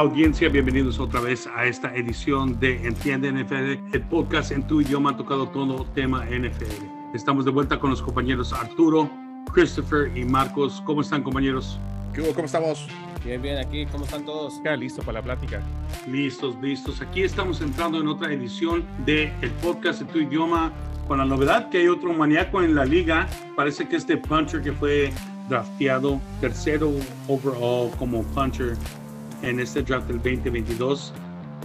Audiencia, bienvenidos otra vez a esta edición de Entiende NFL, el podcast en tu idioma ha tocado todo tema NFL. Estamos de vuelta con los compañeros Arturo, Christopher y Marcos. ¿Cómo están, compañeros? ¿Qué hubo? ¿Cómo estamos? Bien, bien, aquí, ¿cómo están todos? Ya listo para la plática. Listos, listos. Aquí estamos entrando en otra edición de el podcast en tu idioma con la novedad que hay otro maníaco en la liga. Parece que este puncher que fue drafteado tercero overall como puncher en este draft del 2022,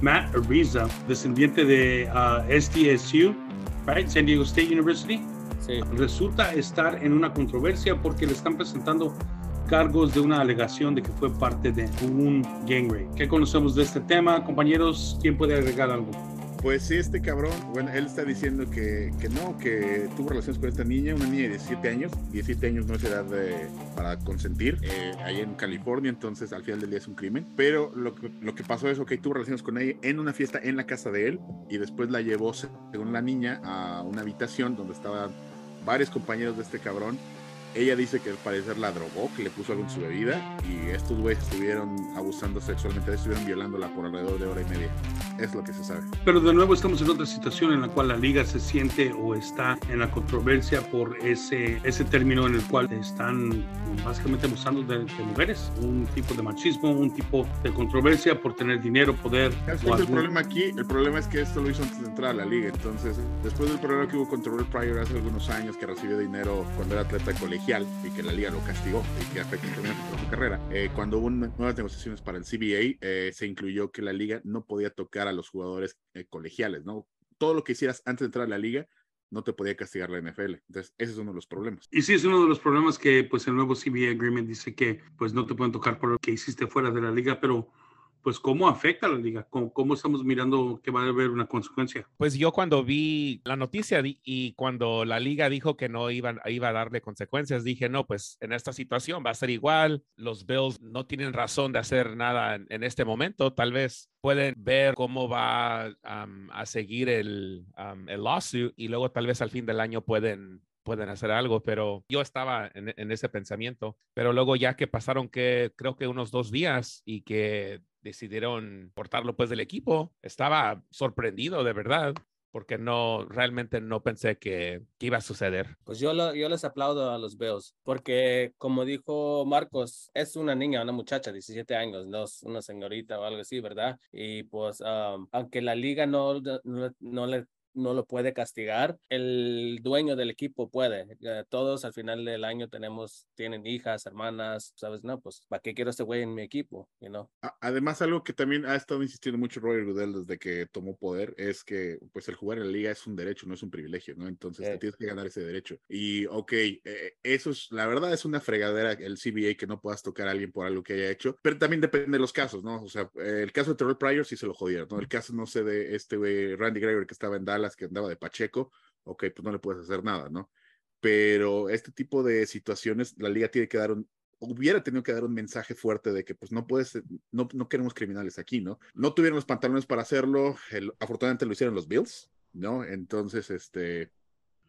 Matt Ariza, descendiente de uh, SDSU, right? San Diego State University. Sí. Resulta estar en una controversia porque le están presentando cargos de una alegación de que fue parte de un gang rape. ¿Qué conocemos de este tema, compañeros? ¿Quién puede agregar algo? Pues sí, este cabrón, bueno, él está diciendo que, que no, que tuvo relaciones con esta niña, una niña de 17 años. 17 años no es edad para consentir, eh, ahí en California, entonces al final del día es un crimen. Pero lo que, lo que pasó es, ok, tuvo relaciones con ella en una fiesta en la casa de él y después la llevó, según la niña, a una habitación donde estaban varios compañeros de este cabrón ella dice que al parecer la drogó, que le puso algo en su bebida y estos güeyes estuvieron abusando sexualmente, estuvieron violándola por alrededor de hora y media. Es lo que se sabe. Pero de nuevo estamos en otra situación en la cual la liga se siente o está en la controversia por ese, ese término en el cual están básicamente abusando de, de mujeres, un tipo de machismo, un tipo de controversia por tener dinero, poder. ¿Sabes o cuál es el problema aquí? El problema es que esto lo hizo antes de entrar a la liga. Entonces, después del problema que hubo con Terrell Pryor hace algunos años, que recibió dinero cuando era atleta colegial y que la liga lo castigó y que afectó su carrera, eh, cuando hubo nuevas negociaciones para el CBA, eh, se incluyó que la liga no podía tocar a los jugadores eh, colegiales, ¿no? Todo lo que hicieras antes de entrar a la liga no te podía castigar la NFL. Entonces, ese es uno de los problemas. Y sí, es uno de los problemas que pues el nuevo CBA Agreement dice que pues no te pueden tocar por lo que hiciste fuera de la liga, pero pues cómo afecta a la liga, cómo, estamos mirando que va a haber una consecuencia. Pues yo cuando vi la noticia y cuando la liga dijo que no iban, iba a darle consecuencias, dije, no, pues en esta situación va a ser igual. Los Bills no tienen razón de hacer nada en, este momento. Tal vez pueden ver cómo va a seguir el, am, el lawsuit y luego tal vez al fin del año pueden pueden hacer algo, pero yo estaba en, en ese pensamiento, pero luego ya que pasaron que creo que unos dos días y que decidieron cortarlo pues del equipo, estaba sorprendido de verdad, porque no, realmente no pensé que, que iba a suceder. Pues yo, lo- yo les aplaudo a los Bills, porque como dijo Marcos, es una niña, una muchacha, 17 años, no es una señorita o algo así, ¿verdad? Y pues, aunque la liga no, no, no le no lo puede castigar, el dueño del equipo puede. Eh, Todos al final del año tenemos, tienen hijas, hermanas, ¿sabes? No, pues, ¿para qué quiero este güey en mi equipo? You know? A- Además, algo que también ha estado insistiendo mucho Roger Goodell desde que tomó poder es que pues el jugar en la liga es un derecho, no es un privilegio, ¿no? Entonces te tienes que ganar ese derecho. Y ok, eh, eso es, la verdad es una fregadera el CBA que no puedas tocar a alguien por algo que haya hecho, pero también depende de los casos, ¿no? O sea, eh, el caso de Terrell Pryor sí se lo jodieron, ¿no? El caso, no sé, de este güey Randy Gregory que estaba en Dallas, que andaba de Pacheco, ok, pues no le puedes hacer nada, ¿no? Pero este tipo de situaciones, la liga tiene que dar un, hubiera tenido que dar un mensaje fuerte de que pues no puedes, no, no queremos criminales aquí, ¿no? No tuvieron los pantalones para hacerlo, afortunadamente lo hicieron los Bills, ¿no? Entonces, este,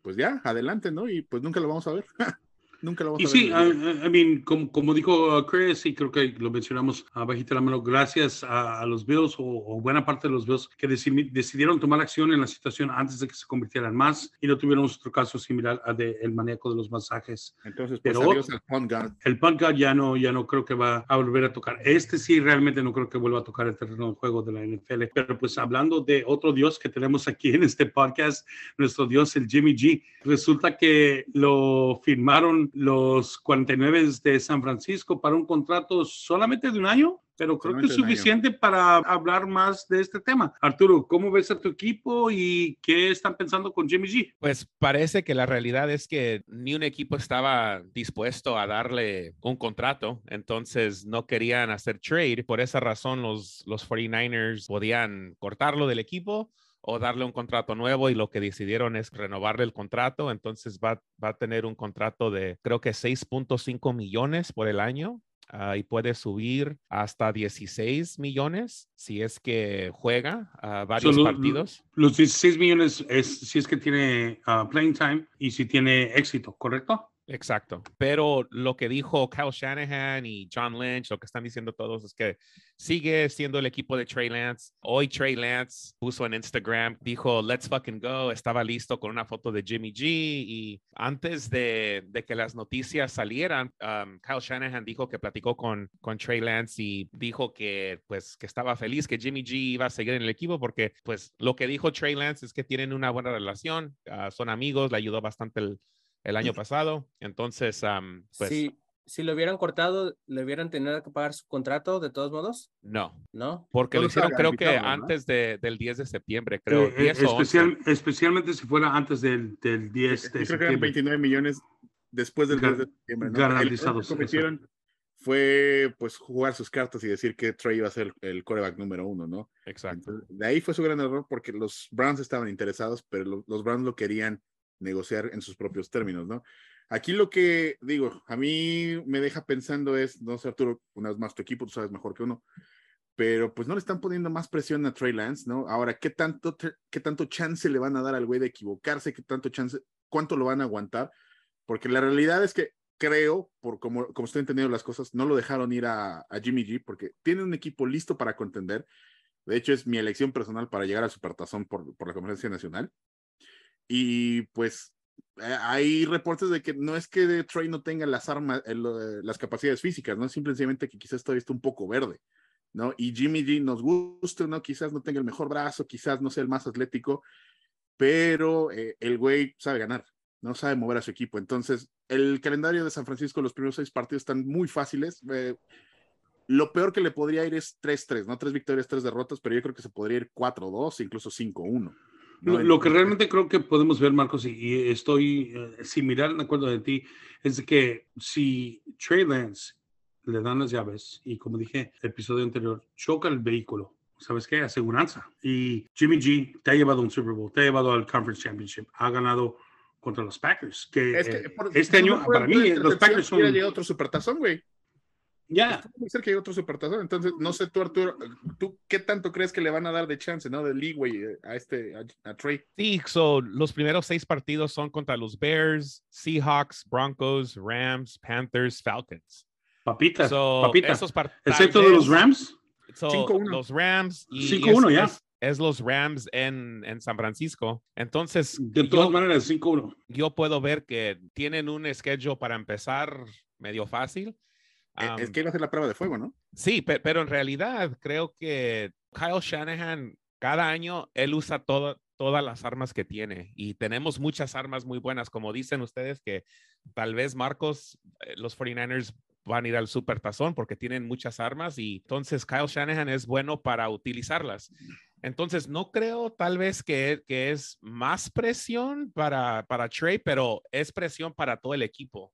pues ya, adelante, ¿no? Y pues nunca lo vamos a ver. nunca lo vamos Y a sí, I, la liga. I- mean, como, como dijo uh, Chris, y creo que lo mencionamos abajita la mano, gracias a, a los Bills o, o buena parte de los Bills que decidi- decidieron tomar acción en la situación antes de que se convirtieran más y no tuvieron otro caso similar al del maníaco de los masajes. Entonces, pues pero- adiós al punt gun. El punt guard ya no, ya no creo que va a volver a tocar. Este sí realmente no creo que vuelva a tocar el terreno de juego de la NFL. Pero pues hablando de otro dios que tenemos aquí en este podcast, nuestro dios, el Jimmy G, resulta que lo firmaron los 49 de San Francisco para un contrato solamente de un año. Pero creo que es suficiente para hablar más de este tema. Arturo, ¿cómo ves a tu equipo y qué están pensando con Jimmy G? Pues parece que la realidad es que ni un equipo estaba dispuesto a darle un contrato, entonces no querían hacer trade. Por esa razón los, los 49ers podían cortarlo del equipo o darle un contrato nuevo y lo que decidieron es renovarle el contrato. Entonces va, va a tener un contrato de creo que 6.5 millones por el año. ah, y puede subir hasta 16 millones si es que juega ah, varios partidos. Los 16 millones es si es que tiene ah, playing time y si tiene éxito, ¿correcto? Exacto. Pero lo que dijo Kyle Shanahan y John Lynch, lo que están diciendo todos es que sigue siendo el equipo de Trey Lance. Hoy Trey Lance puso en Instagram, dijo, let's fucking go. Estaba listo con una foto de Jimmy G. Y antes de, de que las noticias salieran, um, Kyle Shanahan dijo que platicó con, con Trey Lance y dijo que, pues, que estaba feliz que Jimmy G iba a seguir en el equipo porque, pues, lo que dijo Trey Lance es que tienen una buena relación, uh, son amigos, le ayudó bastante el el año pasado. Entonces, um, pues. Si, si lo hubieran cortado, ¿le hubieran tenido que pagar su contrato de todos modos? No. ¿No? Porque lo hicieron, creo que antes de, del 10 de septiembre, creo. Eh, 10 especial, especialmente si fuera antes del, del 10 de creo septiembre. que eran 29 millones después del 10 de septiembre. ¿no? Garantizados. Lo que cometieron fue pues jugar sus cartas y decir que Trey iba a ser el coreback número uno, ¿no? Exacto. Entonces, de ahí fue su gran error porque los Browns estaban interesados, pero lo, los Browns lo querían negociar en sus propios términos, ¿no? Aquí lo que digo, a mí me deja pensando es, no sé, Arturo, una vez más tu equipo, tú sabes mejor que uno, pero pues no le están poniendo más presión a Trey Lance, ¿no? Ahora, ¿qué tanto, qué tanto chance le van a dar al güey de equivocarse? ¿Qué tanto chance, cuánto lo van a aguantar? Porque la realidad es que creo, por como, como estoy entendiendo las cosas, no lo dejaron ir a, a Jimmy G porque tiene un equipo listo para contender. De hecho, es mi elección personal para llegar al Supertazón por, por la Conferencia Nacional. Y pues eh, hay reportes de que no es que Trey no tenga las armas, el, las capacidades físicas, ¿no? Simplemente que quizás todavía está un poco verde, ¿no? Y Jimmy G nos guste, ¿no? Quizás no tenga el mejor brazo, quizás no sea el más atlético, pero eh, el güey sabe ganar, no sabe mover a su equipo. Entonces, el calendario de San Francisco, los primeros seis partidos están muy fáciles. Eh, lo peor que le podría ir es 3-3, ¿no? Tres victorias, tres derrotas, pero yo creo que se podría ir 4-2, incluso 5-1. Lo, lo, que realmente creo que podemos ver, Marcos, y, estoy eh, similar en acuerdo de ti, es que si Trey Lance le dan las llaves y como dije el episodio anterior, choca el vehículo, ¿sabes qué? Aseguranza. Y Jimmy G te ha llevado a un Super Bowl, te ha llevado al Conference Championship, ha ganado contra los Packers. Que, es que eh, por, este año, para mí, los Packers son... otro supertazón, güey. Ya. Puede ser que hay otro supertazón. Entonces, no sé tú, Arturo, ¿tú qué tanto crees que le van a dar de chance, no? De leeway a este, a, a Trey. Sí, so, los primeros seis partidos son contra los Bears, Seahawks, Broncos, Rams, Panthers, Falcons. Papita, So, papita. esos Excepto de los Rams. so, 5-1. los Rams y 5-1 es, ya. es- es los Rams en, en San Francisco. Entonces, De todas yo, maneras, 5-1. yo puedo ver que tienen un schedule para empezar medio fácil. Eh, Um, es que iba a ser la prueba de fuego, ¿no? Sí, pe- pero en realidad creo que Kyle Shanahan, cada año, él usa todo- todas las armas que tiene y tenemos muchas armas muy buenas. Como dicen ustedes que tal vez Marcos, eh, los 49ers van a ir al super tazón porque tienen muchas armas y entonces Kyle Shanahan es bueno para utilizarlas. Entonces, no creo tal vez que, que es más presión para, para Trey, pero es presión para todo el equipo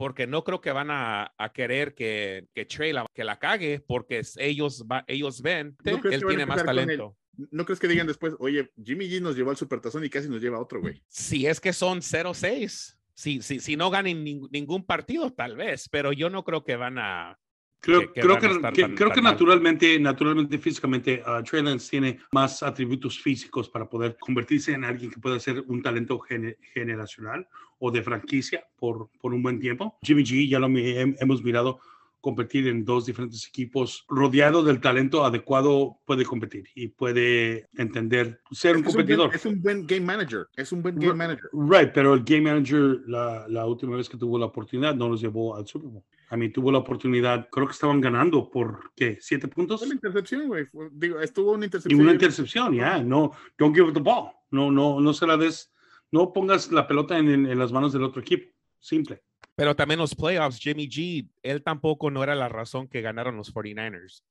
porque no creo que van a, a querer que, que Trey la, que la cague, porque ellos, va, ellos ven que ¿No él tiene más talento. ¿No crees que digan después, oye, Jimmy G nos llevó al supertazón y casi nos lleva a otro, güey? Si es que son 0-6, si, si, si no ganen ning- ningún partido, tal vez, pero yo no creo que van a... Creo que- creo que, que- tan- creo tan naturalmente, naturalmente, físicamente, uh, Trey Lance tiene más atributos físicos para poder convertirse en alguien que pueda ser un talento gene- generacional o de franquicia por, por un buen tiempo. Jimmy G ya lo hemos mirado competir en dos diferentes equipos, rodeado del talento adecuado, puede competir y puede entender ser un Es un, competidor. buen, es un buen game manager. Es un buen game manager. Right, pero el game manager, la, la última vez que tuvo la oportunidad, no los llevó al Super Bowl. A mí tuvo la oportunidad, creo que estaban ganando por, ¿qué? ¿Siete puntos? La intercepción, güey. Digo, estuvo una Y intercepción. una intercepción, ya. No, don't give the ball. No, no, no se la des. No pongas la pelota en, en- en las manos del otro equipo. Simple. Pero también los playoffs, Jimmy G, él tampoco no era la razón que ganaron los 49ers.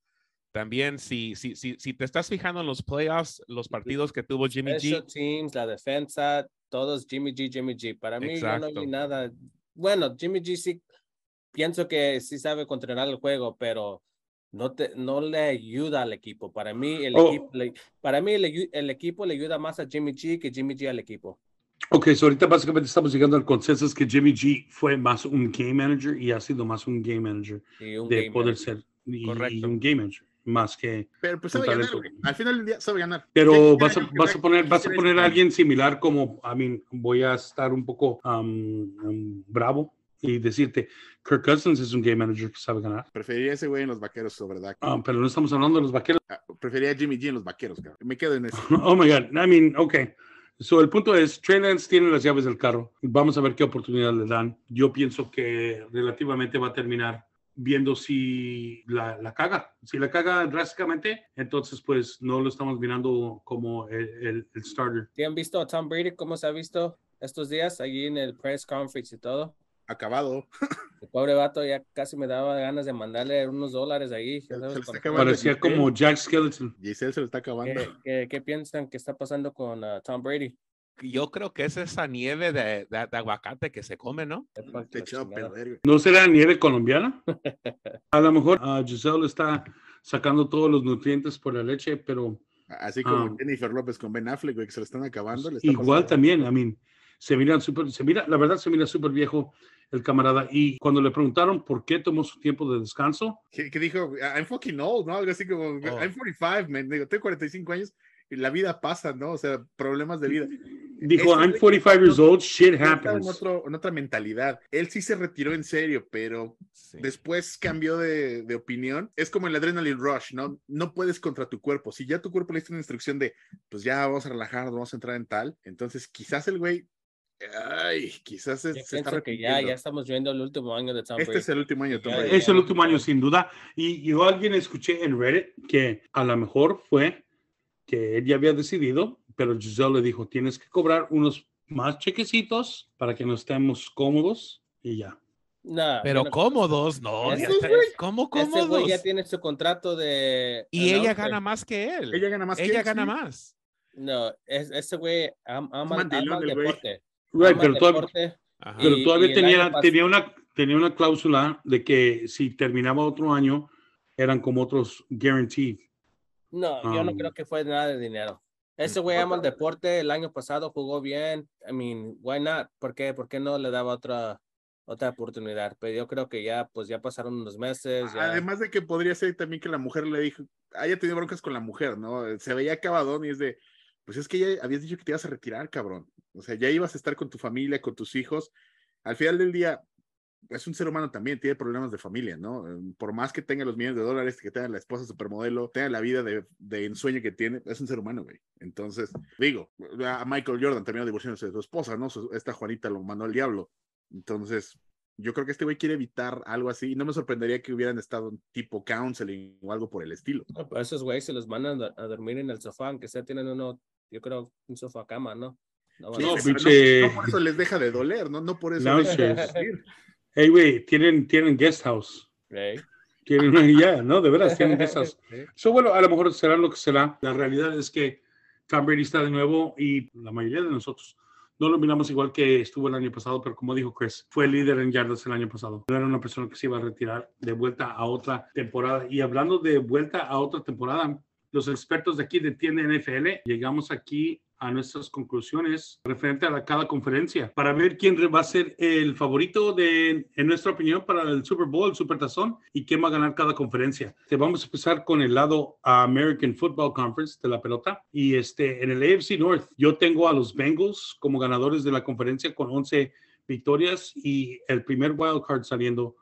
También, si, si, si, si te estás fijando en los playoffs, los partidos que tuvo Jimmy Special G, teams, la defensa, todos Jimmy G, Jimmy G. Para mí yo no vi nada. Bueno, Jimmy G sí, pienso que sí sabe controlar el juego, pero no, te, no le ayuda al equipo. Para mí, el, Oh. equipo, le, para mí el, el equipo le ayuda más a Jimmy G que Jimmy G al equipo. Ok, so ahorita básicamente estamos llegando al consenso es que Jimmy G fue más un game manager y ha sido más un game manager un de game poder manager. ser y, Correcto. y un game manager. más que Pero pues sabe ganar. Al final del día sabe ganar. Pero ¿Qué vas a, vas a poner, vas a poner a alguien similar como, a mí, voy a estar un poco um, um, bravo y decirte, Kirk Cousins es un game manager que sabe ganar. Preferiría ese güey en los vaqueros sobre Dak. Ah, pero no estamos hablando de los vaqueros. Ah, Preferiría a Jimmy G en los vaqueros, cabrón. Me quedo en eso. Oh my God. I mean, okay. So, el punto es, Trey Lance tiene las llaves del carro. Vamos a ver qué oportunidad le dan. Yo pienso que relativamente va a terminar viendo si la, la caga. Si la caga drásticamente, entonces pues no lo estamos mirando como el, el- el starter. ¿Sí han visto a Tom Brady cómo se ha visto estos días allí en el press conference y todo? Acabado. El pobre vato ya casi me daba ganas de mandarle unos dólares ahí. Parecía como Jack Skeleton. Giselle se lo está acabando. ¿Qué, qué, qué piensan que está pasando con ah, Tom Brady? Yo creo que es esa nieve de, de- de aguacate que se come, ¿no? Te. ¿No será nieve colombiana? A lo mejor ah, Giselle está sacando todos los nutrientes por la leche, pero Así como Ah. Jennifer López con Ben Affleck, güey, que se lo están acabando. le está igual pasando. también, I mean, se mira súper, se mira, la verdad se mira súper viejo el camarada. Y cuando le preguntaron por qué tomó su tiempo de descanso, Que, que dijo, I'm fucking old, ¿no? Algo así como, Oh. I'm 45, man. Digo, tengo 45 años y la vida pasa, ¿no? O sea, problemas de vida. dijo, Ese I'm güey 45 years old, shit estaba en, happens. otro, en otra mentalidad. Él sí se retiró en serio, pero Sí. después cambió de, de opinión. Es como el adrenaline rush, ¿no? No puedes contra tu cuerpo. Si ya tu cuerpo le diste una instrucción de, pues ya vamos a relajarnos, vamos a entrar en tal, entonces quizás el güey, ay, quizás Yo se está que ya, ya estamos viendo el último año de Tom Este Brady. es el último año de Tom Brady. Es el último año, sin duda. Y yo alguien escuché en Reddit que a lo mejor fue que él ya había decidido, pero Giselle le dijo, tienes que cobrar unos más chequecitos para que nos estemos cómodos y ya. Nah, Pero no- cómodos, no. ¿Cómo cómodos? ya tiene su contrato de. Y ella gana más que él. Ella gana más que Ella él, gana sí. más. No, es, ese güey am- ama, ama el güey. Right, pero, todavía, pero todavía tenía, tenía, una, tenía una cláusula de que si terminaba otro año, eran como otros guaranteed. No, yo no Um, creo que fue nada de dinero. Ese güey ama el deporte. El año pasado jugó bien. I mean, why not? ¿Por qué? ¿Por qué no le daba otra, otra oportunidad? Pero yo creo que ya, pues ya pasaron unos meses. Ya. Además de que podría ser también que la mujer le dijo, haya tenido broncas con la mujer, ¿no? Se veía acabadón y es de, pues es que ya habías dicho que te ibas a retirar, cabrón. O sea, ya ibas a estar con tu familia, con tus hijos. Al final del día, es un ser humano también, tiene problemas de familia, ¿no? Eh, Por más que tenga los millones de dólares, que tenga la esposa supermodelo, tenga la vida de, de ensueño que tiene, es un ser humano, güey. Entonces, digo, a Michael Jordan terminó divorciándose de su esposa, ¿no? Su- esta Juanita lo mandó al diablo. Entonces, yo creo que este güey quiere evitar algo así. Y no me sorprendería que hubieran estado tipo counseling o algo por el estilo. Pero esos güeyes se los mandan a, a dormir en el sofá, aunque sea tienen uno, yo creo, un sofá cama, ¿no? No, No, pinche- no por eso les deja de doler, ¿no? No por eso. No. Hey, güey, tienen, tienen guest house. Ey. Tienen una ya, ¿no? De veras, tienen guest house. Sí. So, bueno, a lo mejor será lo que será. La realidad es que Tom Brady está de nuevo y la mayoría de nosotros no lo miramos igual que estuvo el año pasado, pero como dijo Chris, fue líder en yardas el año pasado. No era una persona que se iba a retirar de vuelta a otra temporada. Y hablando de vuelta a otra temporada, los expertos de aquí de Tienda NFL llegamos aquí a nuestras conclusiones referente a cada conferencia para ver quién va a ser el favorito de, en nuestra opinión, para el Super Bowl, el Super Tazón y quién va a ganar cada conferencia. Te vamos a empezar con el lado American Football Conference de la pelota y este en el AFC North yo tengo a los Bengals como ganadores de la conferencia con 11 victorias y el primer wild card saliendo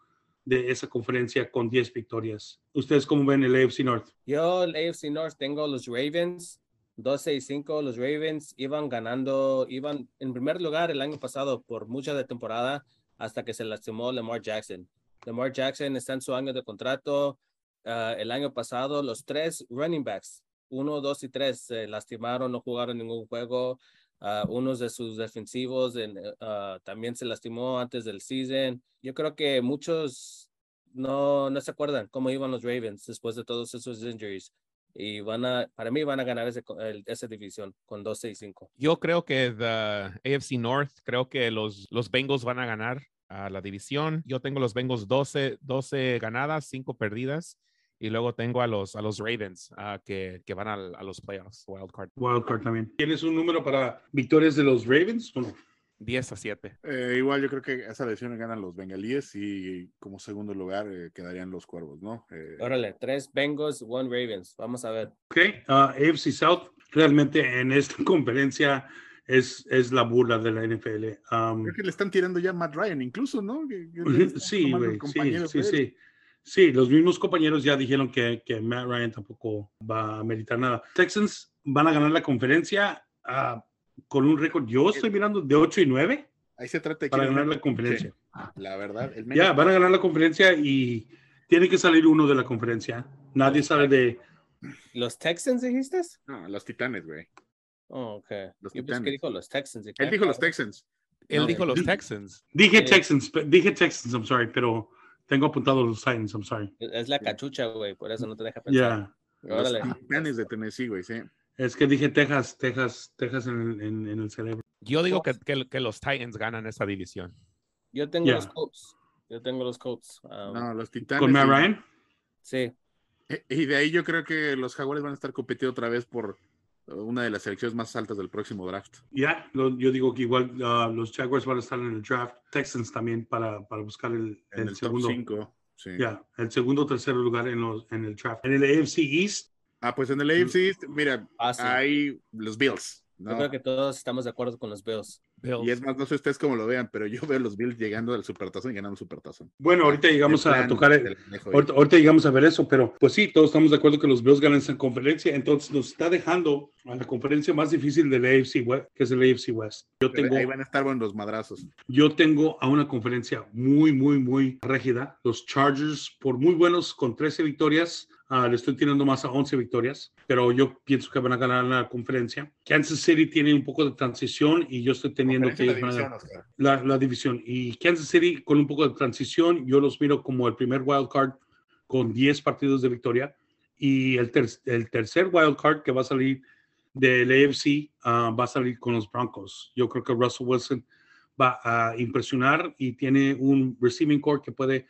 de esa conferencia con 10 victorias. ¿Ustedes cómo ven el AFC North? Yo, el AFC North, tengo los Ravens, 12 y 5. Los Ravens iban ganando, iban en primer lugar el año pasado por mucha de temporada hasta que se lastimó Lamar Jackson. Lamar Jackson está en su año de contrato. Ah, el año pasado, los tres running backs, uno, dos y tres, se lastimaron, no jugaron ningún juego. Ah, unos de sus defensivos en, ah, también se lastimó antes del season. Yo creo que muchos no, no se acuerdan cómo iban los Ravens después de todos esos injuries. Y van a, para mí van a ganar ese, el- esa división con 12 y 5. Yo creo que the AFC North, creo que los, los Bengals van a ganar a la división. Yo tengo los Bengals 12, 12 ganadas, 5 perdidas. Y luego tengo a los, a los Ravens ah, que, que van al- a, los playoffs, wild card. Wild card también. ¿Tienes un número para victorias de los Ravens o no? 10 a 7. Eh, igual yo creo que esa división ganan los bengalíes y como segundo lugar eh, quedarían los cuervos, ¿no? Eh, Órale, tres Bengals, one Ravens. Vamos a ver. Ok, ah, AFC South realmente en esta conferencia es, es la burla de la NFL. Um, creo que le están tirando ya a Matt Ryan, incluso, ¿no? Que- que sí, sí, sí, sí. Sí, los mismos compañeros ya dijeron que, que Matt Ryan tampoco va a meritar nada. Texans van a ganar la conferencia ah, con un récord, yo estoy mirando de 8 y 9 Ahí se trata de para ganar gana. la conferencia. La verdad, el Ya, van a ganar la conferencia y tiene que salir uno de la conferencia. Nadie sabe de... ¿Los Texans dijiste? No, los Titanes, güey. Oh, ok. Los Yo pensé Titanes. que dijo los Texans. ¿y Él qué? dijo los Texans. Él No. dijo los Texans. Dije Sí. Texans, dije Texans, I'm sorry, pero tengo apuntado los Titans, I'm sorry. Es la cachucha, güey, por eso no te deja pensar. Ya, Órale. Los Titanes de Tennessee, güey, sí. Es que dije Texas, Texas, Texas en el, en- en el cerebro. Yo digo que, que, que los Titans ganan esta división. Yo tengo los Colts. Yo tengo los Colts. Um, No, los Titanes. Con Matt Ryan. Sí. Y de ahí yo creo que los Jaguares van a estar compitiendo otra vez por una de las selecciones más altas del próximo draft. Ya, lo- yo digo que igual ah, los Jaguars van a estar en el draft, Texans también para, para buscar el, En el el, segundo, top 5. Sí. ya, el segundo o tercer lugar en, los, en el draft. En el AFC East, Ah, pues en el AFC, East, mira, Fácil. hay los Bills. ¿no? Yo creo que todos estamos de acuerdo con los Bills. Bills. Y es más, no sé ustedes cómo lo vean, pero yo veo los Bills llegando al Supertazón y ganando el Supertazón. bueno, ahorita llegamos De a tocar, el, ahorita, ahorita llegamos a ver eso, pero pues sí, todos estamos de acuerdo que los Bills ganan esa conferencia, entonces nos está dejando a la conferencia más difícil del AFC West, que es el AFC West. Yo Pero tengo, Ahí van a estar buenos los madrazos. yo tengo a una conferencia muy, muy, muy rígida. Los Chargers, por muy buenos, con 13 victorias, ah, le estoy tirando más a 11 victorias, pero yo pienso que van a ganar la conferencia. Kansas City tiene un poco de transición y yo estoy teniendo que ellos van a la, la división. Y Kansas City con un poco de transición, yo los miro como el primer wild card con 10 partidos de victoria. Y el, ter- el tercer wild card que va a salir del AFC ah, va a salir con los Broncos. Yo creo que Russell Wilson va a impresionar y tiene un receiving core que puede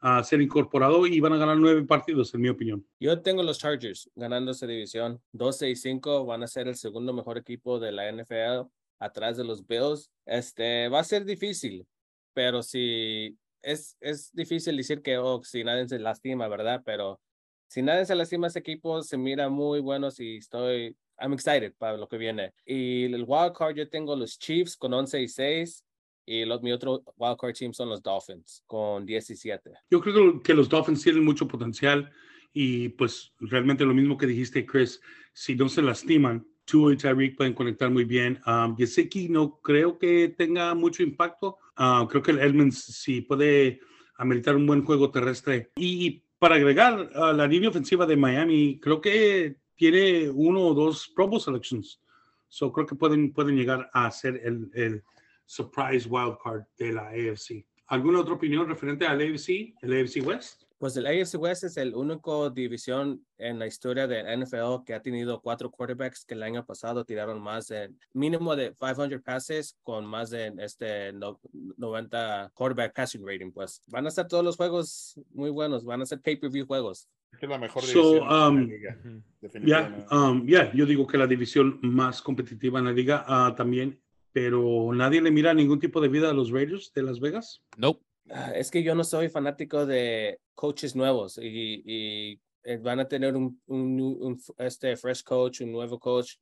ah, ser incorporado y van a ganar nueve partidos, en mi opinión. Yo tengo los Chargers ganando esa división. 12 y 5 van a ser el segundo mejor equipo de la NFL atrás de los Bills. Este va a ser difícil, pero si es, es difícil decir que oh, si nadie se lastima, ¿verdad? Pero si nadie se lastima, ese equipo se mira muy bueno y estoy, I'm excited para lo que viene. Y el wild card yo tengo los Chiefs con 11 y 6 y los, mi otro wild card team son los Dolphins con 17. Yo creo que los Dolphins tienen mucho potencial y pues realmente lo mismo que dijiste, Chris, si no se lastiman, Tua y Tyreek pueden conectar muy bien. Um, Gesicki no creo que tenga mucho impacto. Ah, creo que el Edmonds sí puede ameritar un buen juego terrestre. Y para agregar a la línea ofensiva de Miami, creo que tiene uno o dos Pro Bowl selections. So creo que pueden, pueden llegar a ser el, el surprise wild card de la AFC. ¿Alguna otra opinión referente al AFC, el AFC West? Pues el AFC West es el único división en la historia de NFL que ha tenido cuatro quarterbacks que el año pasado tiraron más de mínimo de 500 pases con más de este no- 90 quarterback passing rating. Pues van a estar todos los juegos muy buenos, van a ser pay-per-view juegos. Es la mejor So, división de la um, liga. Ya, definitivamente. um, ya, yo digo que la división más competitiva en la liga ah, también, pero nadie le mira ningún tipo de vida a los Raiders de Las Vegas. Nope. Ah, Es que yo no soy fanático de coaches nuevos y, y, eh, van a tener un, un, este fresh coach, un nuevo coach.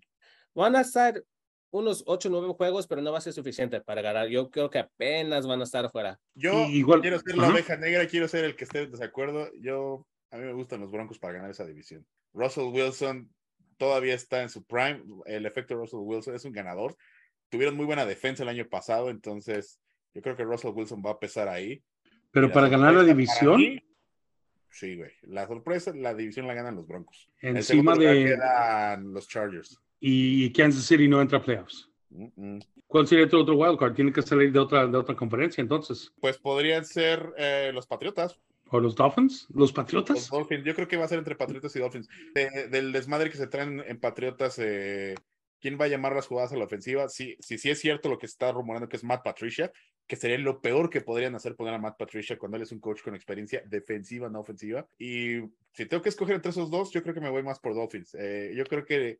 Van a estar unos 8 o 9 juegos, pero no va a ser suficiente para ganar. Yo creo que apenas van a estar afuera. Yo igual- quiero ser la Ajá. oveja negra, quiero ser el que esté en desacuerdo. Yo, a mí me gustan los Broncos para ganar esa división. Russell Wilson todavía está en su prime. El efecto de Russell Wilson es un ganador. Tuvieron muy buena defensa el año pasado, entonces yo creo que Russell Wilson va a pesar ahí. Pero para ganar la división, mí, sí, güey. La sorpresa, la división la ganan los Broncos. El encima lugar de... quedan los Chargers. Y Kansas City no entra a playoffs. ¿Cuál sería tu otro wildcard? Tiene que salir de otra, de otra conferencia entonces. Pues podrían ser eh, los Patriotas. ¿O los Dolphins? ¿Los Los Patriotas? Dolphins, yo creo que va a ser entre Patriotas y Dolphins. De- del desmadre que se traen en Patriotas, eh, ¿quién va a llamar las jugadas a la ofensiva? Si sí, sí, es cierto lo que está rumorando que es Matt Patricia, que sería lo peor que podrían hacer poner a Matt Patricia cuando él es un coach con experiencia defensiva, no ofensiva. Y si tengo que escoger entre esos dos, yo creo que me voy más por Dolphins. Eh, yo creo que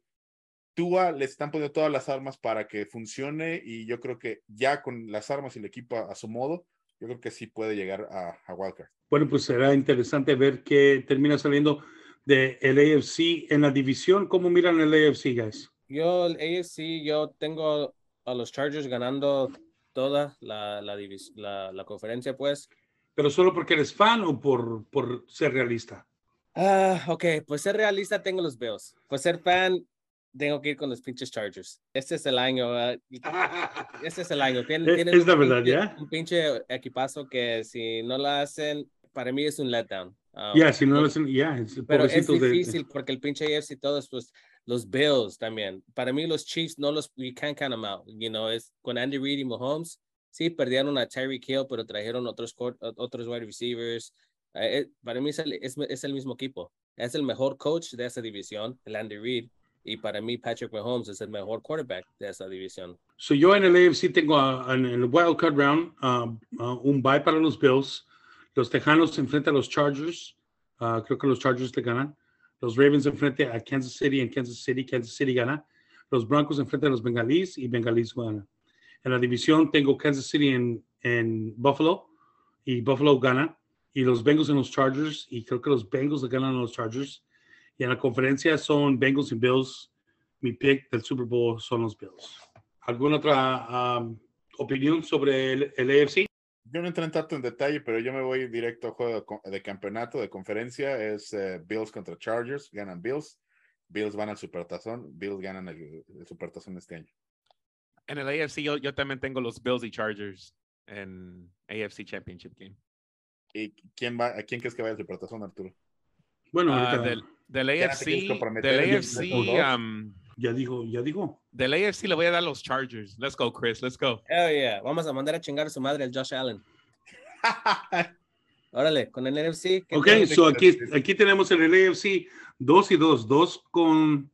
Tua le están poniendo todas las armas para que funcione y yo creo que ya con las armas y el equipo a, su modo, yo creo que sí puede llegar a, a Wildcard. Bueno, pues será interesante ver qué termina saliendo de el AFC en la división. ¿Cómo miran el AFC, guys? Yo, el AFC, yo tengo a los Chargers ganando toda la, la, la, la conferencia, pues. ¿Pero solo porque eres fan o por, por ser realista? Ah, ok, pues ser realista tengo los Bills. Pues ser fan tengo que ir con los pinches Chargers. Este es el año. Uh, este es el año. Tien, es la verdad, ¿ya? Un pinche equipazo que si no lo hacen, para mí es un letdown. Um, ya, si no lo hacen, ya. pero es difícil de... porque el pinche AFC todos, pues, los Bills también. Para mí los Chiefs no los, we can't count them out. You know, es con Andy Reid y Mahomes. Sí, perdieron a Terry Kill, pero trajeron otros, otros wide receivers. Uh, para mí es el, es, es el mismo equipo. Es el mejor coach de esa división, el Andy Reid y para mí, Patrick Mahomes es el mejor quarterback de esa división. So yo en el AFC tengo en el wild card round um, uh, un bye para los Bills. Los Tejanos se enfrentan a los Chargers. Uh, creo que los Chargers le ganan. Los Ravens se enfrentan a Kansas City en Kansas City. Kansas City gana. Los Broncos se enfrentan a los Bengalís y Bengalís gana. En la división tengo Kansas City en, en Buffalo y Buffalo gana. Y los Bengals en los Chargers y creo que los Bengals ganan a los Chargers. Y en la conferencia son Bengals y Bills. Mi pick del Super Bowl son los Bills. ¿Alguna otra um, opinión sobre el, AFC? Yo no entré en tanto en detalle, pero yo me voy directo a juego de, campeonato, de conferencia. Es eh, Bills contra Chargers. Ganan Bills. Bills van al Supertazón. Bills ganan el, Supertazón este año. En el AFC yo, yo, también tengo los Bills y Chargers en AFC Championship Game. ¿Y quién va, a quién crees que vaya al Supertazón, Arturo? Bueno, uh, del, del AFC, del AFC, um, ya dijo, ya dijo. Del AFC le voy a dar los Chargers. Let's go, Chris, let's go. Hell yeah, vamos a mandar a chingar a su madre el Josh Allen. Órale, con el NFC. Ok, so aquí, aquí tenemos en el AFC dos y dos, dos con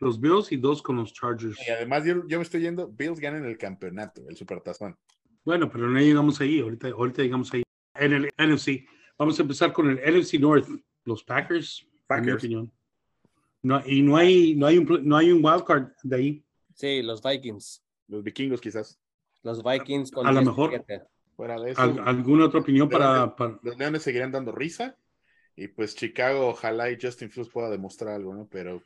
los Bills y dos con los Chargers. Y además yo, yo me estoy yendo, Bills ganan el campeonato, el Supertazón. Bueno, pero no llegamos ahí, ahorita, ahorita llegamos ahí. En el NFC, vamos a empezar con el NFC North los Packers, Packers. en mi opinión. No, y no hay, no hay un, no hay un wildcard de ahí. Sí, los Vikings. Los vikingos quizás. Los Vikings con A lo mejor. Fuera de eso, ¿Alguna otra opinión para, para, Los Leones seguirán dando risa. Y pues Chicago, ojalá y Justin Fields pueda demostrar algo, ¿no? Pero.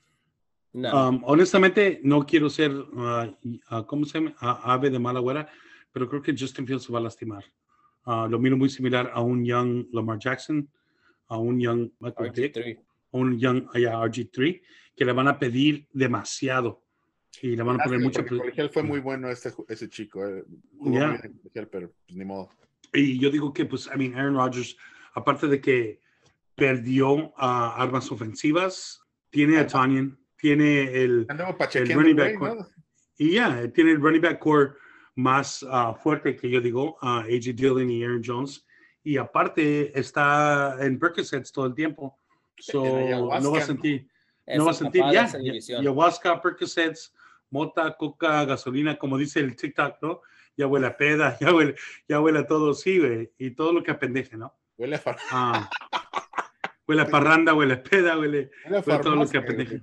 No. Um, honestamente, no quiero ser, uh, uh, ¿cómo se llama? ave de mala güera, pero creo que Justin Fields se va a lastimar. Uh, lo miro muy similar a un young Lamar Jackson a un Young RG3. a un Young RG3, que le van a pedir demasiado. Y le van a poner mucho. El fue muy bueno este, ese chico. Eh. pero pues, ni modo. Y yo digo que, pues, I mean, Aaron Rodgers, aparte de que perdió a armas ofensivas, tiene a Tanyan, tiene el, el running back core, y ya, tiene el running back core más uh, fuerte que yo digo, uh, AJ Dillon y Aaron Jones y aparte está en Percocets todo el tiempo. So, no va a sentir, no va a sentir ya. Ayahuasca, Percocets, mota, coca, gasolina, como dice el TikTok, ¿no? Ya huele a peda, ya huele, ya huele a todo, sí, güey. Y todo lo que apendeje, ¿no? Huele a ah, Huele a parranda, huele a peda, huele, huele, a todo lo que apendeje.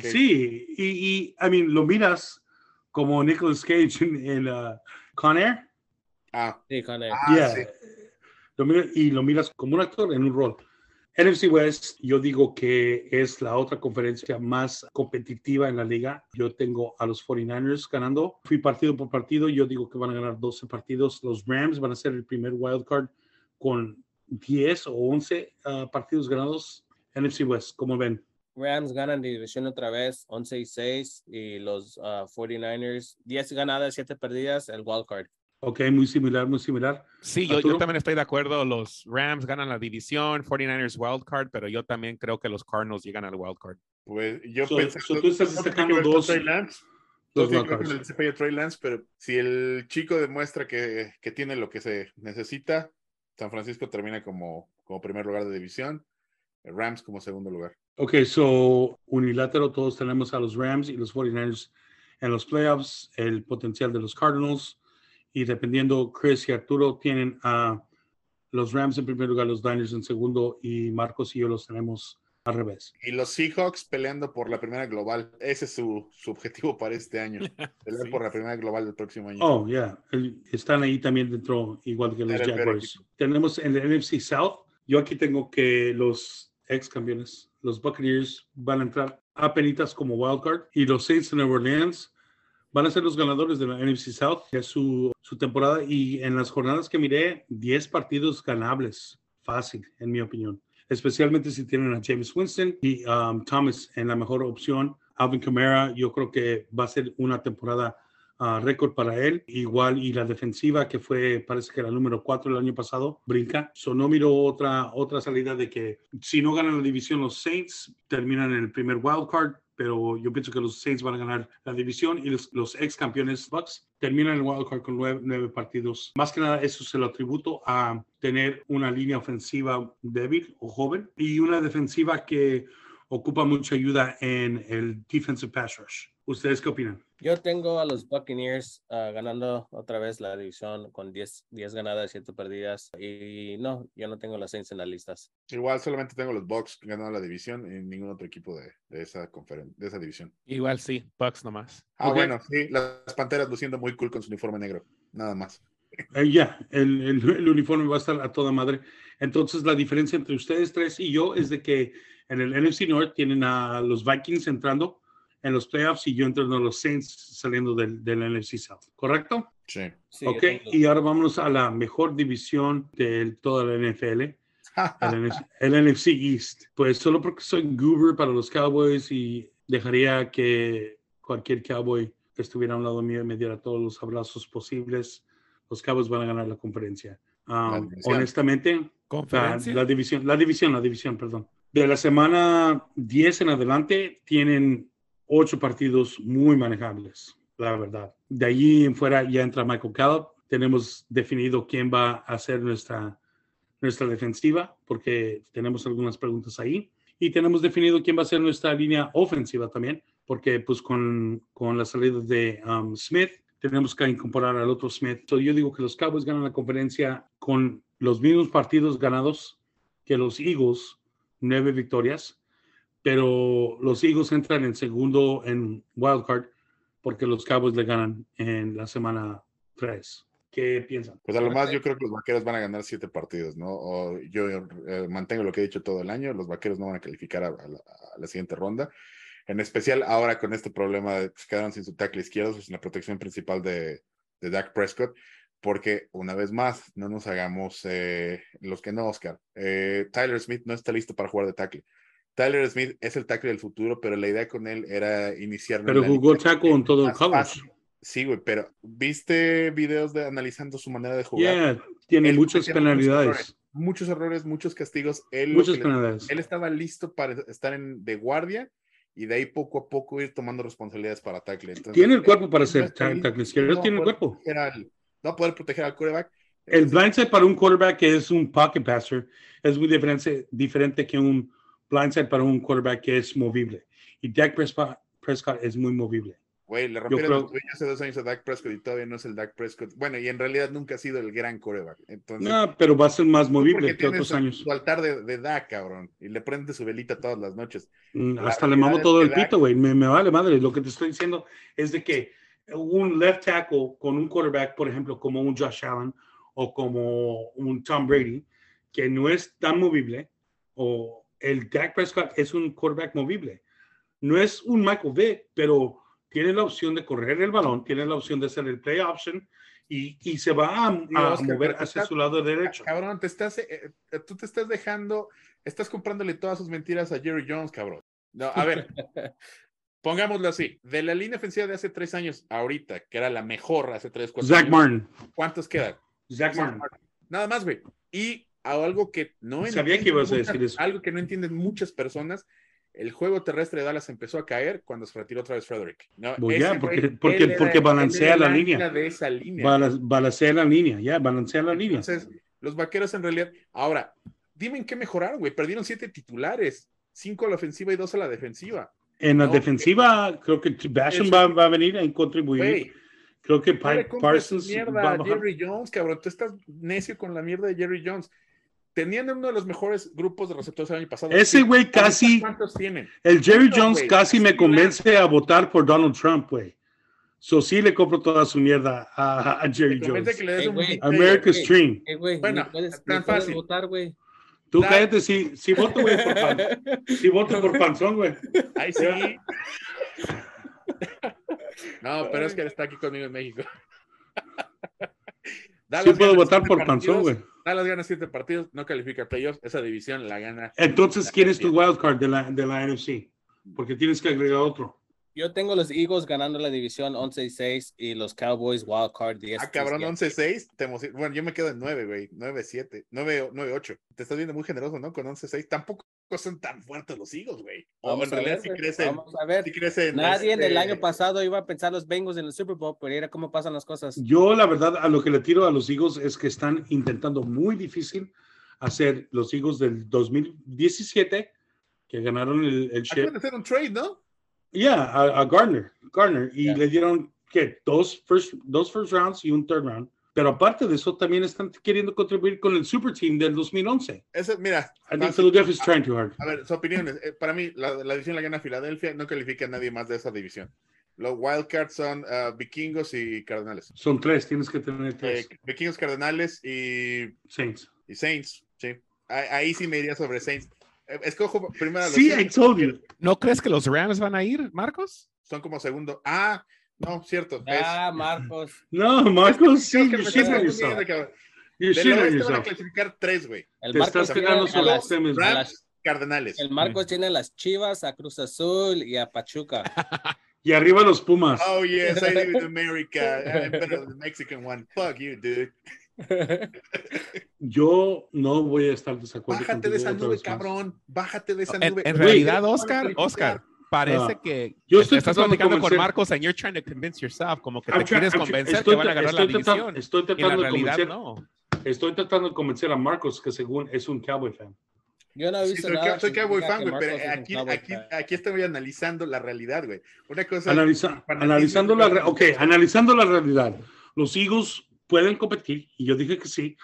Sí, y, y, I mean, lo miras como Nicolas Cage en, uh, Con Air. Ah, sí, Con Air. Ah, sí y lo miras como un actor en un rol. NFC West, yo digo que es la otra conferencia más competitiva en la liga. Yo tengo a los 49ers ganando. Fui partido por partido. Yo digo que van a ganar 12 partidos. Los Rams van a ser el primer wild card con 10 o 11 ah, partidos ganados. NFC West, ¿cómo ven? Rams ganan división otra vez, 11 y 6. Y los 49ers, ah, 10 ganadas, 7 perdidas, el wild card. Ok, muy similar, muy similar. Sí, yo, yo, también estoy de acuerdo. Los Rams ganan la división, 49ers wild card, pero yo también creo que los Cardinals llegan al wild card. Pues yo pensé que tú estás destacando dos. Trey Lance, dos el Trey Lance, pero si el chico demuestra que, que, tiene lo que se necesita, San Francisco termina como, como primer lugar de división, Rams como segundo lugar. Ok, so unilateral, todos tenemos a los Rams y los 49ers en los playoffs, el potencial de los Cardinals y dependiendo, Chris y Arturo tienen a los Rams en primer lugar, los Diners en segundo y Marcos y yo los tenemos al revés. Y los Seahawks peleando por la primera global. Ese es su, su objetivo para este año. Pelear Sí. por la primera global del próximo año. Oh, ya. El- Están ahí también dentro, igual que los Era Jaguars. Tenemos en el NFC South. Yo aquí tengo que los ex campeones, los Buccaneers, van a entrar a penitas como wildcard y los Saints de Nueva Orleans van a ser los ganadores de la NFC South. que Es su, su temporada y en las jornadas que miré, 10 partidos ganables. Fácil, en mi opinión. Especialmente si tienen a James Winston y um, Thomas en la mejor opción. Alvin Kamara, yo creo que va a ser una temporada ah, récord para él. Igual, y la defensiva que fue, parece que el número 4 el año pasado, brinca. So, no miro otra, otra salida de que si no ganan la división los Saints, terminan en el primer wild card. Pero yo pienso que los Saints van a ganar la división y los, ex campeones Bucks terminan el wild card con nueve, nueve partidos. Más que nada, eso se lo atributo a tener una línea ofensiva débil o joven y una defensiva que ocupa mucha ayuda en el defensive pass rush. ¿Ustedes qué opinan? Yo tengo a los Buccaneers ah, ganando otra vez la división con 10, 10 ganadas, 7 perdidas. Y no, yo no tengo las Saints en las listas. Igual solamente tengo los Bucks ganando la división y ningún otro equipo de, de esa conferencia, de esa división. Igual sí, Bucks nomás. Ah, bueno, sí, las panteras luciendo muy cool con su uniforme negro. Nada más. Eh, ya, el, el- el uniforme va a estar a toda madre. Entonces, la diferencia entre ustedes tres y yo es de que en el NFC North tienen a los Vikings entrando en los playoffs y yo entrando a los Saints saliendo del, del NFC South, ¿correcto? Sí. Sí, ok, y ahora vámonos a la mejor división de toda la NFL, el NFC, el NFC East. Pues solo porque soy goober para los Cowboys y dejaría que cualquier Cowboy que estuviera a un lado mío y me diera todos los abrazos posibles, los Cowboys van a ganar la conferencia. Um, honestamente, la, la división, la división, la división, perdón. De la semana 10 en adelante tienen ocho partidos muy manejables, la verdad. De allí en fuera ya entra Michael Gallup. Tenemos definido quién va a ser nuestra, nuestra defensiva, porque tenemos algunas preguntas ahí. Y tenemos definido quién va a ser nuestra línea ofensiva también, porque pues con, con la salida de um, Smith, tenemos que incorporar al otro Smith. So, yo digo que los Cowboys ganan la conferencia con los mismos partidos ganados que los Eagles, nueve victorias, pero los Eagles entran en segundo en wildcard porque los Cowboys le ganan en la semana 3. ¿Qué piensan? Pues a lo más yo creo que los vaqueros van a ganar siete partidos, ¿no? Yo eh, mantengo lo que he dicho todo el año, los vaqueros no van a calificar a, la, siguiente ronda. En especial ahora con este problema de que se quedaron sin su tackle izquierdo, sin la protección principal de, de Dak Prescott, porque una vez más, no nos hagamos eh, los que no, Oscar. Eh, Tyler Smith no está listo para jugar de tackle. Tyler Smith es el tackle del futuro, pero la idea con él era iniciar. Pero jugó tackle en todo el college. Sí, güey, pero ¿viste videos de analizando su manera de jugar? Yeah, tiene Él muchas cometía muchos penalidades. errores, Muchos errores, muchos castigos. Él, Muchas que le- penalidades. él estaba listo para estar en, de guardia y de ahí poco a poco ir tomando responsabilidades para tackle. Entonces, Tiene el cuerpo para ser tackle izquierdo, no tiene el cuerpo. al- no va a poder proteger al quarterback. El blindside para un quarterback que es un pocket passer es muy diferente, diferente que un blindside para un quarterback que es movible. Y Dak Prescott, Prescott es muy movible. Güey, le rompieron creo- hace dos años a Dak Prescott y todavía no es el Dak Prescott. Bueno, y en realidad nunca ha sido el gran quarterback. Entonces, No, pero va a ser más movible que otros años. Su altar de, de Dak, cabrón, y le prende su velita todas las noches. Mm, La Hasta le es todo el Dak- pito, güey. Me, me vale madre. Lo que te estoy diciendo es de que un left tackle con un quarterback, por ejemplo, como un Josh Allen o como un Tom Brady, que no es tan movible, o el Dak Prescott es un quarterback movible. No es un Michael Vick, pero tiene la opción de correr el balón, tiene la opción de hacer el play option y, y se va a, a Oscar, mover hacia está- su lado derecho. Cabrón, te estás, eh, eh, tú te estás dejando, estás comprándole todas sus mentiras a Jerry Jones, cabrón. No, a ver, pongámoslo así, de la línea ofensiva de hace tres años, ahorita, que era la mejor hace tres, cuatro Zach años, Martin. ¿cuántos quedan? Zach Martin. Nada más, güey. Y algo que no Sabía que ibas a muchas- decir eso. Algo que no entienden muchas personas. El juego terrestre de Dallas empezó a caer cuando se retiró otra vez Frederick. No, Pues ya, porque- porque- él era- porque balancea la el línea. De esa línea. Bala- Balancea la línea, ya, balancea la línea. Entonces, los vaqueros en realidad. Ahora, dime en qué mejoraron, güey. Perdieron siete titulares, cinco a la ofensiva y dos a la defensiva. En la No, defensiva, creo que Basham va, va a venir a contribuir. Güey, creo que su Parsons mierda va a. Jerry Jones, cabrón. Tú estás necio con la mierda de Jerry Jones. Tenían uno de los mejores grupos de receptores el año pasado. Ese güey casi, ¿Cuántos tienen? el Jerry Jones casi me convence a votar por Donald Trump, güey. So sí le compro toda su mierda a, a Jerry Jones. que le des Ey, un America's güey. Dream. Eh, Bueno, puedes, tan fácil. votar, güey. Tú cállate, sí, sí voto, güey, por pan. Sí voto por panzón, güey. Ahí sí. No, pero es que él está aquí conmigo en México. Sí puedo votar por panzón, güey. Dallas gana siete partidos, no califica playoffs, esa división la gana. Entonces, ¿quién es tu wild card de la, de la NFC? Porque tienes que agregar otro. Yo tengo los Eagles ganando la división 11 y 6 y los Cowboys wild card 10. Ah, cabrón, y 11-6. te Bueno, yo me quedo en 9, güey. 9-7. 9-8. Te estás viendo muy generoso, ¿no? Con 11-6. Tampoco son tan fuertes los Eagles, güey. O Vamos en a realidad ver, güey, crecen. Vamos a ver. Sí crecen. Nadie en el este, año pasado iba a pensar los Bengals en el Super Bowl, pero era cómo pasan las cosas. Yo, la verdad, a lo que le tiro a los Eagles es que están intentando muy difícil hacer los Eagles del 2017, que ganaron el, el Acaban de hacer un trade, ¿no? Ya, a, a Garner, Garner, y Ya. le dieron, ¿qué? Dos first, dos first rounds y un third round. Pero aparte de eso, también están queriendo contribuir con el Super Team del 2011. Ese, mira, I think. Philadelphia is trying too hard. a ver, su opinión es, eh, para mí, la, la división la gana Filadelfia, no califica a nadie más de esa división. Los Wildcards son ah, vikingos y cardenales. Son tres, tienes que tener Eh, tres. vikingos, cardenales y, Saints. y Saints, sí. Ahí, ahí sí me iría sobre Saints. Eh, Escojo primero a los Sí, I told you. ¿No crees que los Rams van a ir, Marcos? son como segundo. Ah, no, cierto. es- Ah, Marcos. No, Marcos, sí, on oeste van a yourself. clasificar tres, güey. El Te Marcos estás a sobre a las- Rams, cardenales. el Marcos tiene a las Chivas, a Cruz Azul y a Pachuca. Y arriba los Pumas. Oh, yes, I live in America. I'm better than the Mexican one. Fuck you, dude. Yo no voy a estar desacuerdo Bájate de esa nube, cabrón. Bájate de esa En, nube. en realidad, Oscar. Oscar, parece Ah. que Yo estoy estás tratando platicando con Marcos and you're trying to convince yourself, como que te I'm quieres I'm convencer estoy que van a ganar la estoy tratando- división. Estoy Y en la tratando de realidad convencer, no. estoy tratando de convencer a Marcos que según es un Cowboy fan. Yo no he Sí, visto soy, nada. soy Cowboy fan, güey, pero aquí, Cowboy aquí, fan. aquí estoy analizando la realidad, güey. Una cosa. Analiza- analizando la otra re- ok, cosa- analizando la realidad, los Eagles pueden competir y yo dije que sí.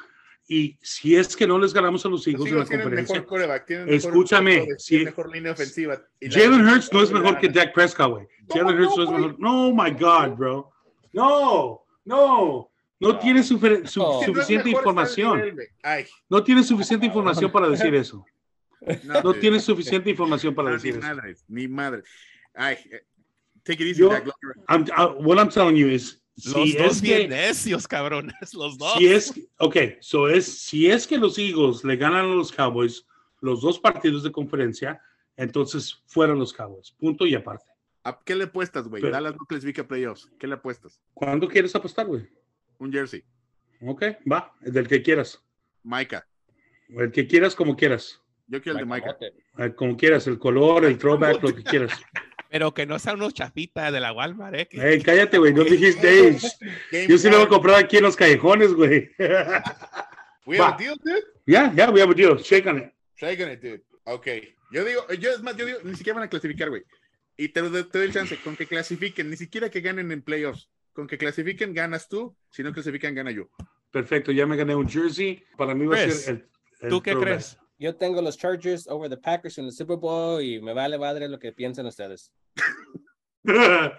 Y si es que no les ganamos a los Eagles en la conferencia, mejor coreback, Escúchame, receptores, sí. tienen mejor línea ofensiva. Jalen Hurts no es mejor que Dak. Prescott, güey. Jalen Hurts no es no, mejor. No, my God, bro. No, no. No tiene su- No. Si no es suficiente mejor, al información. No tiene suficiente información para decir eso. no, No tiene suficiente información para No, decir ni eso. madre, ni madre. Ay, eh, take it easy, Yo- Dak. I'm- uh, what I'm telling you is, Los si dos es bien que, necios, cabrones, los dos. si es, ok, so es, si es que los Eagles le ganan a los Cowboys los dos partidos de conferencia, entonces fueron los Cowboys. Punto y aparte. ¿A qué le apuestas, güey? Dallas no clasifica playoffs. ¿Qué le apuestas? ¿Cuándo quieres apostar, güey? Un jersey. Ok, va, del que quieras. Micah. El que quieras, como quieras. Yo quiero el de Micah. Eh, Como quieras, el color, el throwback, lo que quieras. Pero que no sean unos chafitas de la Walmart, ¿eh? Hey, cállate, güey, no dijiste age. Yo sí lo voy a comprar aquí en los callejones, güey. We have a deal, dude. Ya, ya, we have a deal. Shake on it. Shaking it, dude. Ok. Yo digo, yo es más, yo digo, ni siquiera van a clasificar, güey. Y te, doy- te doy el chance, con que clasifiquen, ni siquiera que ganen en playoffs. Con que clasifiquen, ganas tú. Si no clasifican, gana yo. Perfecto, ya me gané un jersey. Para mí va a ser el. el ¿Tú qué crees? Yo tengo los Chargers over the Packers en el Super Bowl y me vale madre lo que piensen ustedes.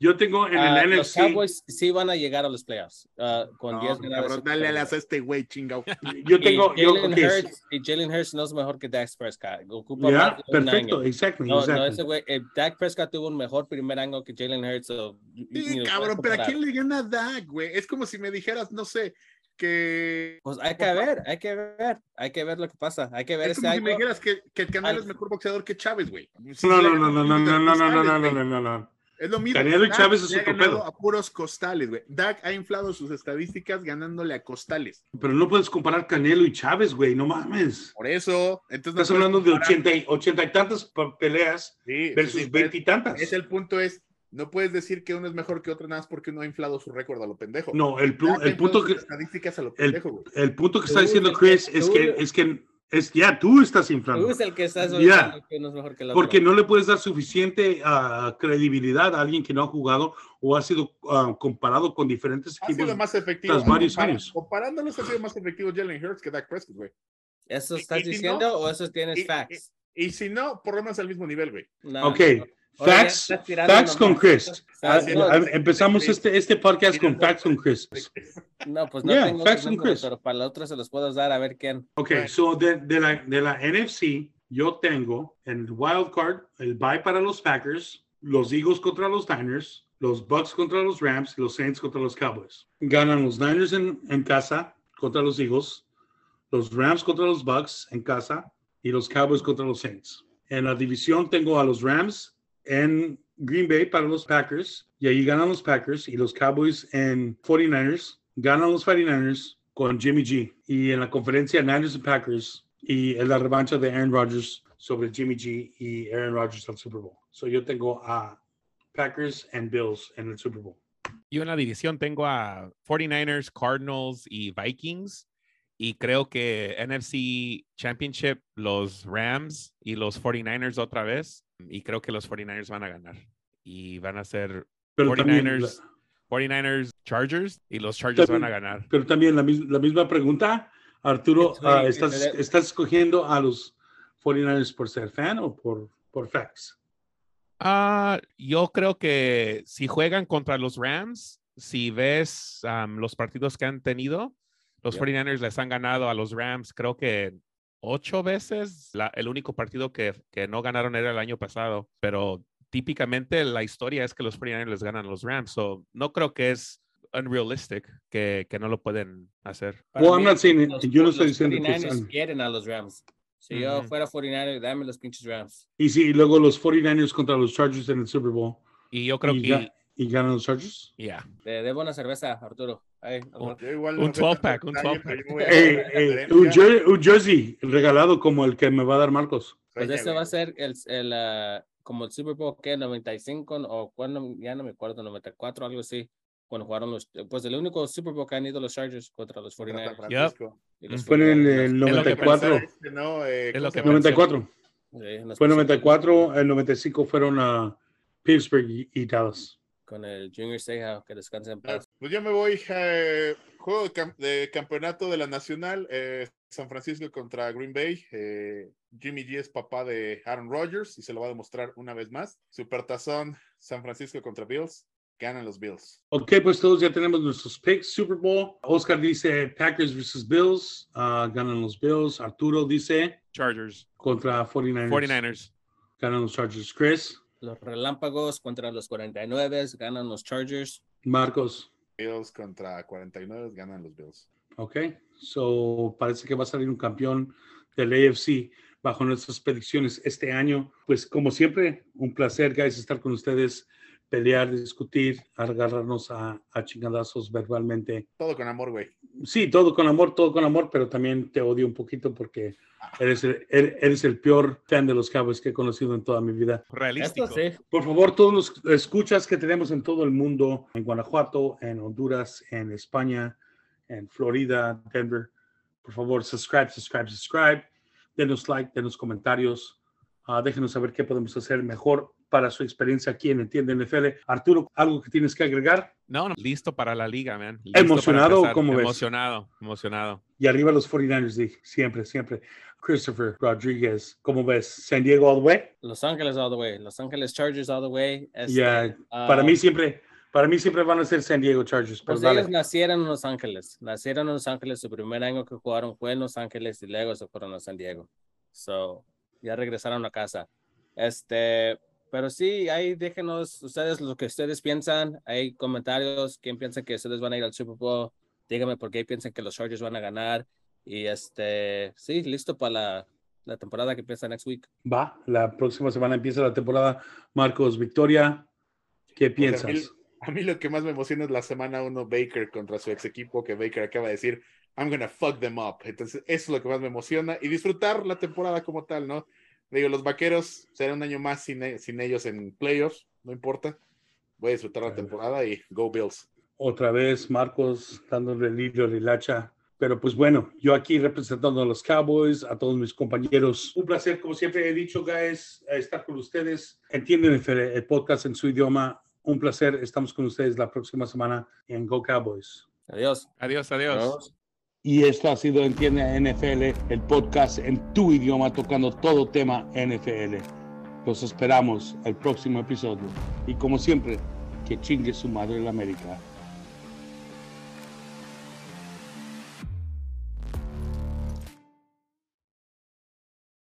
Yo tengo en Ah, el los NFC. Cowboys sí van a llegar a los playoffs ah, con No, 10 ganadas. cabrón, dale alas a este güey, chingado. Yo tengo. y Yo, Jalen ok, Hurts, y Jalen Hurts no es mejor que Dak Prescott. Ocupa Ya, más perfecto, año. exactly, No, no, exactly. ese güey, eh, Dak Prescott tuvo un mejor primer año que Jalen Hurts. so, Sí, cabrón, pero ¿a quién le gana Dak, güey? Es como si me dijeras, no sé, que. Pues hay que ver, hay que ver, hay que ver lo que pasa. Hay que ver Es como si me dijeras que, que el Canelo Al- es mejor boxeador que Chávez, güey. Si No, no, no, no, no, no, no, no, no, no, no, no, no. Es lo mismo. Canelo y Chávez es otro pedo. a puros costales, güey. Dak ha inflado sus estadísticas ganándole a costales. Pero no puedes comparar Canelo y Chávez, güey, no mames. Por eso, entonces no Estás hablando de comparar. 80 y, 80 y tantas pe- peleas Sí, versus sí, sí, 20 y tantas. Es el punto es, no puedes decir que uno es mejor que otro nada más porque uno ha inflado su récord a lo pendejo. No, el, ha el punto que estadísticas a lo el, pendejo, güey. el punto que está diciendo es el que- Chris es que es que es ya tú estás inflando. Tú es el que estás Ya. diciendo que uno es mejor que el otro. Porque no le puedes dar suficiente ah, credibilidad a alguien que no ha jugado o ha sido ah, comparado con diferentes Ha equipos. sido más efectivo. tras varios Compara- años. Comparándolos ha sido más efectivo Jalen Hurts que Dak Prescott, güey. ¿Eso Y- estás y si diciendo no- o eso tienes y- facts? Y si no, por lo menos al mismo nivel, güey. No, Ok, no. Facts, facts con. Chris. Ah, no, empezamos este, este podcast con facts con Chris. No, pues no Yeah, tengo facts números, Chris. pero para la otra se los puedo dar a ver quién. Ok, Right. so de, de la, de la NFC, yo tengo el wild card, el bye para los Packers, los Eagles contra los Niners, los Bucks contra los Rams y los Saints contra los Cowboys. Ganan los Niners en, en casa contra los Eagles, los Rams contra los Bucks en casa y los Cowboys contra los Saints. En la división tengo a los Rams en Green Bay para los Packers y ahí ganan los Packers y los Cowboys en 49ers ganan los 49ers con Jimmy G. Y en la conferencia Niners y Packers y en la revancha de Aaron Rodgers sobre Jimmy G y Aaron Rodgers al Super Bowl. So yo tengo a Packers and Bills en el Super Bowl. Yo en la división tengo a 49ers, Cardinals y Vikings. Y creo que NFC Championship, los Rams y los 49ers otra vez. Y creo que los 49ers van a ganar. Y van a ser Pero también, 49ers, 49ers, Chargers. Y los Chargers van a También- ganar. pero también la, la misma pregunta, Arturo, que ¿estás, ¿estás escogiendo a los 49ers por ser fan o por, por facts? Ah, yo creo que si juegan contra los Rams, si ves am, los partidos que han tenido, los Yep. 49ers les han ganado a los Rams, creo que ocho veces. La- el único partido que, que no ganaron era el año pasado, pero típicamente la historia es que los 49ers les ganan a los Rams. So, no creo que es unrealistic que, que no lo pueden hacer. Well, I'm not saying it. los- Yo no estoy diciendo que 49ers sean- quieren a los Rams. Si yo fuera 49 dame los pinches Rams. Y sí, y luego los 49ers contra los Chargers en el Super Bowl. Y yo creo y, que, ga- y ganan los Chargers. yeah. Te debo una cerveza, Arturo. Oh, igual Un no sé 12 tanto pack, un detalle, 12 pero pack. yo voy a Ey, dar ey, referencia. un, jer- un jersey regalado como el que me va a dar Marcos. Pues ese va a ser el, el ah, como el Super Bowl que 95 o cuando ya no me acuerdo 94 algo así cuando jugaron los pues el único Super Bowl que han ido los Chargers contra los Contra San 49ers Francisco. y los Fue en el, 49ers. el lo que 94. Pensar este, ¿no? Eh, Es ¿cómo lo se que llama? 94. Sí, nos Fue pusimos 94, el 95 fueron a Pittsburgh y, y Dallas. Con el Junior Seja que descanse en paz Pues yo me voy eh, juego de, cam- de campeonato de la Nacional, eh, San Francisco contra Green Bay. eh, Jimmy G es papá de Aaron Rodgers y se lo va a demostrar una vez más. Supertazón, San Francisco contra Bills. Ganan los Bills. Ok, pues todos ya tenemos nuestros picks. Super Bowl. Oscar dice Packers versus Bills. ah, ganan los Bills. Arturo dice Chargers, contra 49ers. 49ers. Ganan los Chargers. Chris, los relámpagos contra los 49 ganan los Chargers Marcos. Bills contra 49 ganan los Bills. Ok, so parece que va a salir un campeón del AFC bajo nuestras predicciones este año. Pues como siempre, un placer, guys, estar con ustedes, pelear, discutir, agarrarnos a, a chingadazos verbalmente. Todo con amor, güey. Sí, todo con amor, todo con amor, pero también te odio un poquito porque eres el, eres eres el peor fan de los Cowboys que he conocido en toda mi vida. Realístico. esto sí Por favor, todos los escuchas que tenemos en todo el mundo, en Guanajuato, en Honduras, en España, en Florida, Denver, por favor, subscribe, subscribe, subscribe. Denos like, denos comentarios. ah, déjenos saber qué podemos hacer mejor para su experiencia aquí en Entiende NFL. Arturo, ¿algo que tienes que agregar? No, no, listo para la liga, man. Listo ¿Emocionado o cómo ves? Emocionado, emocionado. Y arriba los 49ers, dije, siempre, siempre. Christopher Rodríguez, ¿cómo ves? San Diego all the way? Los Ángeles all the way Los Ángeles Chargers all the way este, Ya, ah, para mí siempre, para mí siempre van a ser San Diego Chargers. Pero Pues dale. ellos nacieron en Los Ángeles. Nacieron en Los Ángeles. Su primer año que jugaron fue en Los Ángeles y luego se fueron a San Diego. So, ya regresaron a casa. Este, pero sí, ahí déjenos ustedes lo que ustedes piensan. Hay comentarios. ¿Quién piensa que ustedes van a ir al Super Bowl? Díganme por qué piensan que los Chargers van a ganar. Y este, sí, listo para la, la temporada que empieza next week. Va, la próxima semana empieza la temporada. Marcos, Victoria, ¿qué Pues a mí- piensas? A mí lo que más me emociona es la semana 1 Baker contra su ex equipo, que Baker acaba de decir, I'm gonna fuck them up. Entonces, eso es lo que más me emociona y disfrutar la temporada como tal, ¿no? Digo, los vaqueros será un año más sin, e- sin ellos en playoffs, no importa. Voy a disfrutar la temporada y go Bills. Otra vez, Marcos, dándole el hilo de hilacha. Pero pues bueno, yo aquí representando a los Cowboys, a todos mis compañeros. Un placer, como siempre he dicho, guys, estar con ustedes. Entienden el, el podcast en su idioma. Un placer, estamos con ustedes la próxima semana en Go Cowboys. Adiós. Adiós, adiós. Adiós. Y esto ha sido Entiende NFL, el podcast en tu idioma tocando todo tema NFL. Los esperamos el próximo episodio. Y como siempre, que chingue su madre en América.